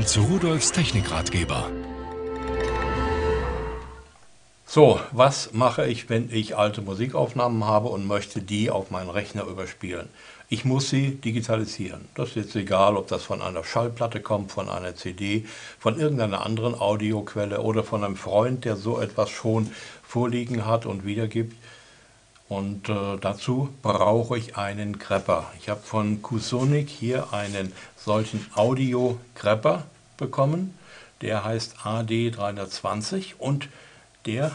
Willkommen zu Rudolfs Technikratgeber. So, was mache ich, wenn ich alte Musikaufnahmen habe und möchte die auf meinen Rechner überspielen? Ich muss sie digitalisieren. Das ist jetzt egal, ob das von einer Schallplatte kommt, von einer CD, von irgendeiner anderen Audioquelle oder von einem Freund, der so etwas schon vorliegen hat und wiedergibt. Und äh, dazu brauche ich einen Grepper. Ich habe von Kusonic hier einen solchen Audio-Grepper bekommen. Der heißt AD320 und der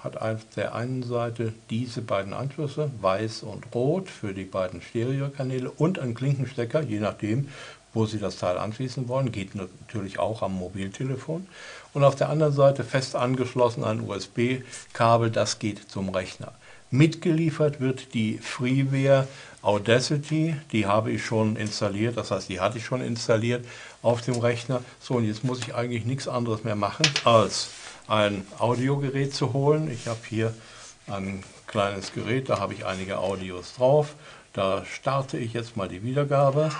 hat auf der einen Seite diese beiden Anschlüsse, weiß und rot, für die beiden Stereokanäle und einen Klinkenstecker, je nachdem, wo Sie das Teil anschließen wollen. Geht natürlich auch am Mobiltelefon. Und auf der anderen Seite fest angeschlossen ein USB-Kabel, das geht zum Rechner. Mitgeliefert wird die Freeware Audacity, die habe ich schon installiert, das heißt, die hatte ich schon installiert auf dem Rechner. So, und jetzt muss ich eigentlich nichts anderes mehr machen, als ein Audiogerät zu holen. Ich habe hier ein kleines Gerät, da habe ich einige Audios drauf. Da starte ich jetzt mal die Wiedergabe.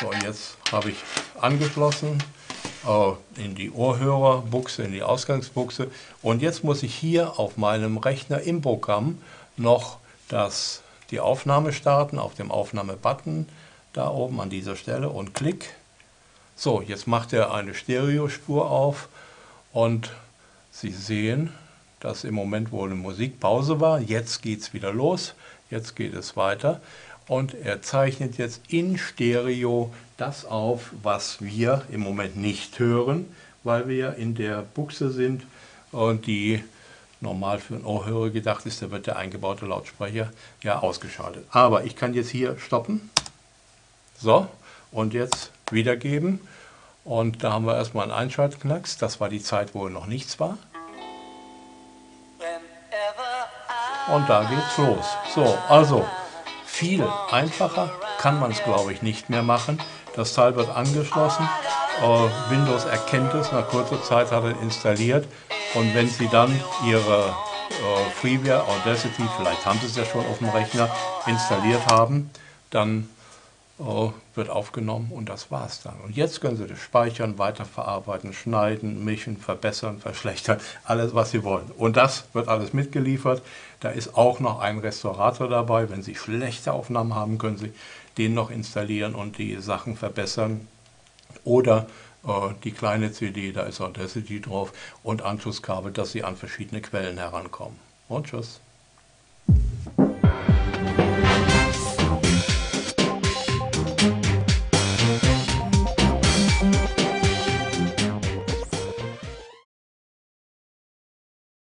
So, jetzt habe ich angeschlossen äh, in die Ohrhörerbuchse, in die Ausgangsbuchse. Und jetzt muss ich hier auf meinem Rechner im Programm noch das, die Aufnahme starten, auf dem Aufnahme-Button da oben an dieser Stelle und klick. So, jetzt macht er eine Stereospur auf und Sie sehen, dass im Moment wohl eine Musikpause war. Jetzt geht es wieder los, jetzt geht es weiter und er zeichnet jetzt in Stereo das auf, was wir im Moment nicht hören, weil wir in der Buchse sind und die normal für einen Ohrhörer gedacht ist, da wird der eingebaute Lautsprecher ja ausgeschaltet. Aber ich kann jetzt hier stoppen so, und jetzt wiedergeben. Und da haben wir erstmal einen Einschaltknacks. Das war die Zeit, wo noch nichts war. Und da geht's los. So, also viel einfacher kann man es, glaube ich, nicht mehr machen. Das Teil wird angeschlossen. Äh, Windows erkennt es, nach kurzer Zeit hat er installiert. Und wenn Sie dann Ihre äh, Freeware Audacity, vielleicht haben Sie es ja schon auf dem Rechner, installiert haben, dann wird aufgenommen und das war's dann. Und jetzt können Sie das speichern, weiterverarbeiten, schneiden, mischen, verbessern, verschlechtern, alles was Sie wollen. Und das wird alles mitgeliefert. Da ist auch noch ein Restaurator dabei. Wenn Sie schlechte Aufnahmen haben, können Sie den noch installieren und die Sachen verbessern. Oder äh, die kleine CD, da ist Audacity drauf und Anschlusskabel, dass Sie an verschiedene Quellen herankommen. Und tschüss.